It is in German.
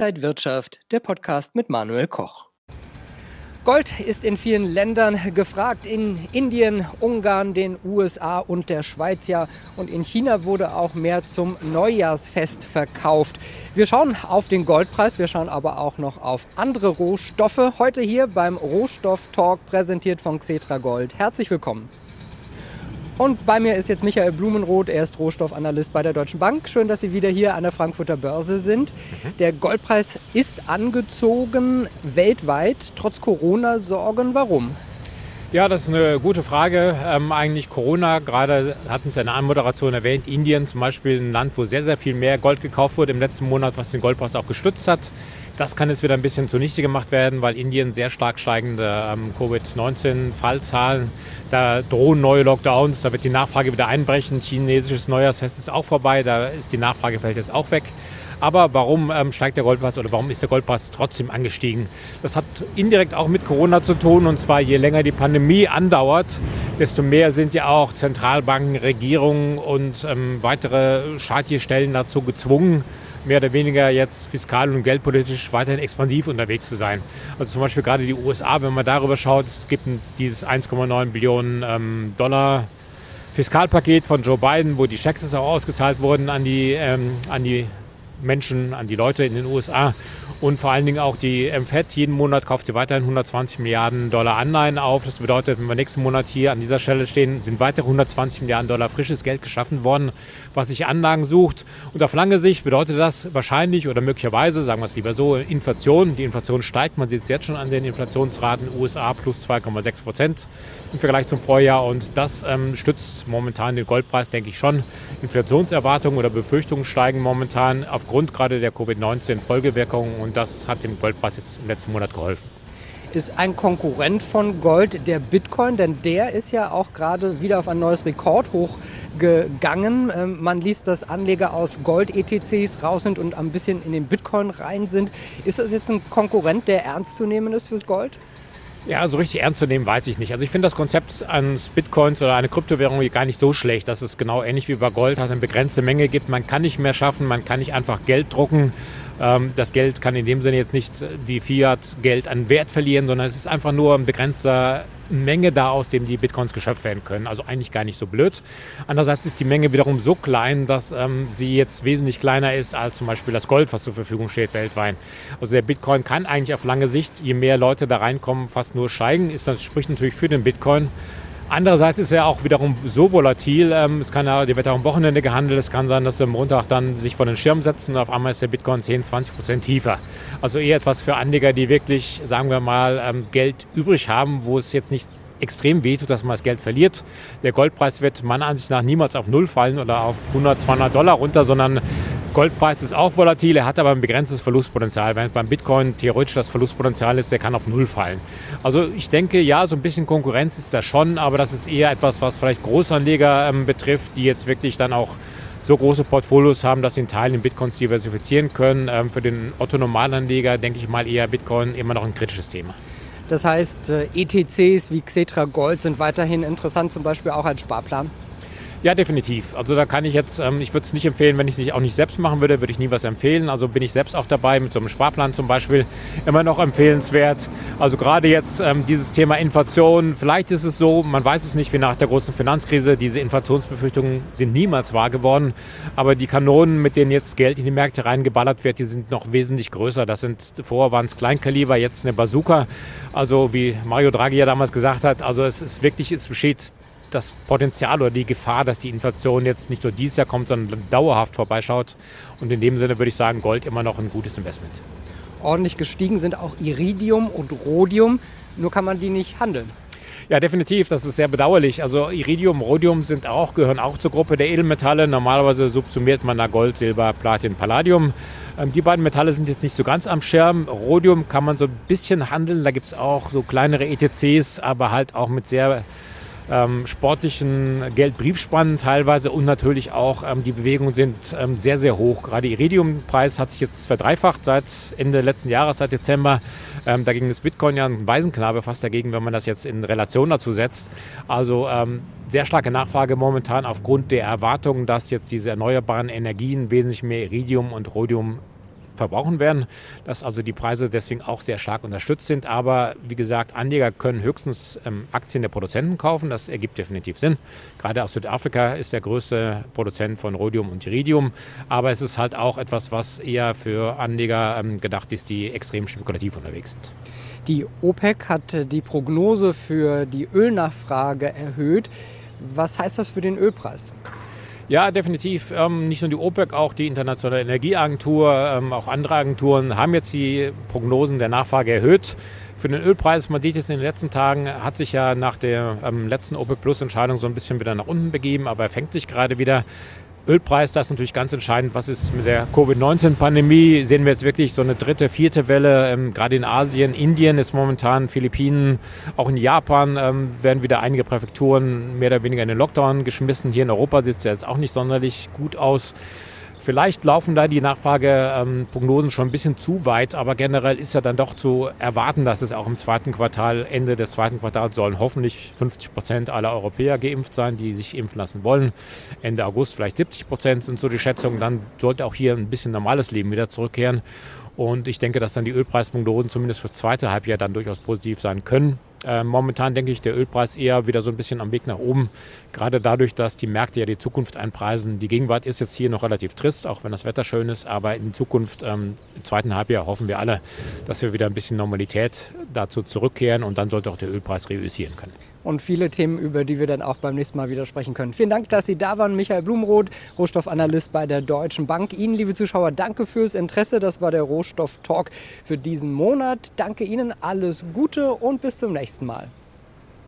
Inside Wirtschaft, der Podcast mit Manuel Koch. Gold ist in vielen Ländern gefragt, in Indien, Ungarn, den USA und der Schweiz ja. Und in China wurde auch mehr zum Neujahrsfest verkauft. Wir schauen auf den Goldpreis, wir schauen aber auch noch auf andere Rohstoffe. Heute hier beim Rohstoff-Talk präsentiert von Xetra Gold. Herzlich willkommen. Und bei mir ist jetzt Michael Blumenroth, er ist Rohstoffanalyst bei der Deutschen Bank. Schön, dass Sie wieder hier an der Frankfurter Börse sind. Mhm. Der Goldpreis ist angezogen weltweit, trotz Corona-Sorgen. Warum? Ja, das ist eine gute Frage. Ähm, eigentlich Corona, gerade hatten Sie in der Anmoderation erwähnt, Indien zum Beispiel ein Land, wo sehr, sehr viel mehr Gold gekauft wurde im letzten Monat, was den Goldpreis auch gestützt hat. Das kann jetzt wieder ein bisschen zunichte gemacht werden, weil Indien sehr stark steigende ähm, Covid-19-Fallzahlen, da drohen neue Lockdowns, da wird die Nachfrage wieder einbrechen. Chinesisches Neujahrsfest ist auch vorbei, da ist die Nachfrage fällt jetzt auch weg. Aber warum ähm, steigt der Goldpreis oder warum ist der Goldpreis trotzdem angestiegen? Das hat indirekt auch mit Corona zu tun. Und zwar je länger die Pandemie andauert, desto mehr sind ja auch Zentralbanken, Regierungen und ähm, weitere Schadtierstellen dazu gezwungen, mehr oder weniger jetzt fiskal und geldpolitisch weiterhin expansiv unterwegs zu sein. Also zum Beispiel gerade die USA, wenn man darüber schaut, es gibt dieses 1,9 Billionen ähm, Dollar Fiskalpaket von Joe Biden, wo die Schecks auch ausgezahlt wurden an die, ähm, an die Menschen, an die Leute in den USA. Und vor allen Dingen auch die MFED. Jeden Monat kauft sie weiterhin 120 Milliarden Dollar Anleihen auf. Das bedeutet, wenn wir nächsten Monat hier an dieser Stelle stehen, sind weitere 120 Milliarden Dollar frisches Geld geschaffen worden, was sich Anlagen sucht. Und auf lange Sicht bedeutet das wahrscheinlich oder möglicherweise, sagen wir es lieber so, Inflation. Die Inflation steigt. Man sieht es jetzt schon an den Inflationsraten USA plus 2,6 Prozent im Vergleich zum Vorjahr. Und das ähm, stützt momentan den Goldpreis, denke ich schon. Inflationserwartungen oder Befürchtungen steigen momentan aufgrund gerade der Covid-19-Folgewirkungen. Und das hat dem Goldpreis jetzt im letzten Monat geholfen ist ein Konkurrent von Gold der Bitcoin, denn der ist ja auch gerade wieder auf ein neues Rekordhoch gegangen. Ähm, man liest, dass Anleger aus Gold-ETCs raus sind und ein bisschen in den Bitcoin rein sind. Ist das jetzt ein Konkurrent, der ernst zu nehmen ist fürs Gold? Ja, so richtig ernst zu nehmen, weiß ich nicht. Also ich finde das Konzept eines Bitcoins oder eine Kryptowährung gar nicht so schlecht, dass es genau ähnlich wie bei Gold halt eine begrenzte Menge gibt. Man kann nicht mehr schaffen, man kann nicht einfach Geld drucken. Ähm, das Geld kann in dem Sinne jetzt nicht wie Fiat-Geld an Wert verlieren, sondern es ist einfach nur ein begrenzter Menge da, aus dem die Bitcoins geschöpft werden können. Also eigentlich gar nicht so blöd. Andererseits ist die Menge wiederum so klein, dass ähm, sie jetzt wesentlich kleiner ist als zum Beispiel das Gold, was zur Verfügung steht weltweit. Also der Bitcoin kann eigentlich auf lange Sicht, je mehr Leute da reinkommen, fast nur steigen. Ist, das spricht natürlich für den Bitcoin. Andererseits ist er auch wiederum so volatil. Ähm, es kann ja, der wird auch am Wochenende gehandelt. Es kann sein, dass er am Montag dann sich vor den Schirm setzen und auf einmal ist der Bitcoin 10, 20 Prozent tiefer. Also eher etwas für Anleger, die wirklich, sagen wir mal, ähm, Geld übrig haben, wo es jetzt nicht extrem wehtut, dass man das Geld verliert. Der Goldpreis wird meiner Ansicht nach niemals auf Null fallen oder auf 100, 200 Dollar runter, sondern Goldpreis ist auch volatil, er hat aber ein begrenztes Verlustpotenzial. Wenn beim Bitcoin theoretisch das Verlustpotenzial ist, der kann auf Null fallen. Also ich denke, ja, so ein bisschen Konkurrenz ist da schon, aber das ist eher etwas, was vielleicht Großanleger ähm, betrifft, die jetzt wirklich dann auch so große Portfolios haben, dass sie in Teilen in Bitcoins diversifizieren können. Ähm, für den Otto-Normalanleger denke ich mal eher Bitcoin immer noch ein kritisches Thema. Das heißt, äh, ETCs wie Xetra Gold sind weiterhin interessant, zum Beispiel auch als Sparplan? Ja, definitiv. Also da kann ich jetzt, ähm, ich würde es nicht empfehlen, wenn ich es auch nicht selbst machen würde, würde ich nie was empfehlen. Also bin ich selbst auch dabei, mit so einem Sparplan zum Beispiel, immer noch empfehlenswert. Also gerade jetzt ähm, dieses Thema Inflation, vielleicht ist es so, man weiß es nicht, wie nach der großen Finanzkrise, diese Inflationsbefürchtungen sind niemals wahr geworden. Aber die Kanonen, mit denen jetzt Geld in die Märkte reingeballert wird, die sind noch wesentlich größer. Das sind, vorher waren es Kleinkaliber, jetzt eine Bazooka. Also wie Mario Draghi ja damals gesagt hat, also es ist wirklich, es besteht das Potenzial oder die Gefahr, dass die Inflation jetzt nicht nur dieses Jahr kommt, sondern dauerhaft vorbeischaut. Und in dem Sinne würde ich sagen, Gold immer noch ein gutes Investment. Ordentlich gestiegen sind auch Iridium und Rhodium, nur kann man die nicht handeln. Ja, definitiv. Das ist sehr bedauerlich. Also Iridium, Rhodium sind auch, gehören auch zur Gruppe der Edelmetalle. Normalerweise subsumiert man da Gold, Silber, Platin, Palladium. Ähm, die beiden Metalle sind jetzt nicht so ganz am Schirm. Rhodium kann man so ein bisschen handeln. Da gibt es auch so kleinere ETCs, aber halt auch mit sehr ähm, sportlichen Geldbriefspannen teilweise und natürlich auch ähm, die Bewegungen sind ähm, sehr, sehr hoch. Gerade Iridiumpreis hat sich jetzt verdreifacht seit Ende letzten Jahres, seit Dezember. Ähm, dagegen ist Bitcoin ja ein Waisenknabe fast dagegen, wenn man das jetzt in Relation dazu setzt. Also ähm, sehr starke Nachfrage momentan aufgrund der Erwartung, dass jetzt diese erneuerbaren Energien wesentlich mehr Iridium und Rhodium verbrauchen werden, dass also die Preise deswegen auch sehr stark unterstützt sind. Aber wie gesagt, Anleger können höchstens ähm, Aktien der Produzenten kaufen. Das ergibt definitiv Sinn. Gerade aus Südafrika ist der größte Produzent von Rhodium und Iridium. Aber es ist halt auch etwas, was eher für Anleger ähm, gedacht ist, die extrem spekulativ unterwegs sind. Die OPEC hat die Prognose für die Ölnachfrage erhöht. Was heißt das für den Ölpreis? Ja, definitiv. Ähm, nicht nur die OPEC, auch die Internationale Energieagentur, ähm, auch andere Agenturen haben jetzt die Prognosen der Nachfrage erhöht. Für den Ölpreis, man sieht jetzt in den letzten Tagen, hat sich ja nach der ähm, letzten OPEC Plus Entscheidung so ein bisschen wieder nach unten begeben, aber er fängt sich gerade wieder. Ölpreis, das ist natürlich ganz entscheidend. Was ist mit der Covid-19-Pandemie? Sehen wir jetzt wirklich so eine dritte, vierte Welle, ähm, gerade in Asien. Indien ist momentan, Philippinen, auch in Japan ähm, werden wieder einige Präfekturen mehr oder weniger in den Lockdown geschmissen. Hier in Europa sieht es ja jetzt auch nicht sonderlich gut aus. Vielleicht laufen da die Nachfrageprognosen schon ein bisschen zu weit, aber generell ist ja dann doch zu erwarten, dass es auch im zweiten Quartal, Ende des zweiten Quartals sollen hoffentlich 50 Prozent aller Europäer geimpft sein, die sich impfen lassen wollen. Ende August vielleicht 70 Prozent sind so die Schätzungen. Dann sollte auch hier ein bisschen normales Leben wieder zurückkehren. Und ich denke, dass dann die Ölpreisprognosen zumindest fürs zweite Halbjahr dann durchaus positiv sein können. Äh, momentan denke ich, der Ölpreis eher wieder so ein bisschen am Weg nach oben. Gerade dadurch, dass die Märkte ja die Zukunft einpreisen. Die Gegenwart ist jetzt hier noch relativ trist, auch wenn das Wetter schön ist. Aber in Zukunft, ähm, im zweiten Halbjahr, hoffen wir alle, dass wir wieder ein bisschen Normalität dazu zurückkehren. Und dann sollte auch der Ölpreis reüssieren können und viele Themen, über die wir dann auch beim nächsten Mal wieder sprechen können. Vielen Dank, dass Sie da waren, Michael Blumroth, Rohstoffanalyst bei der Deutschen Bank. Ihnen, liebe Zuschauer, danke fürs Interesse. Das war der Rohstoff-Talk für diesen Monat. Danke Ihnen, alles Gute und bis zum nächsten Mal.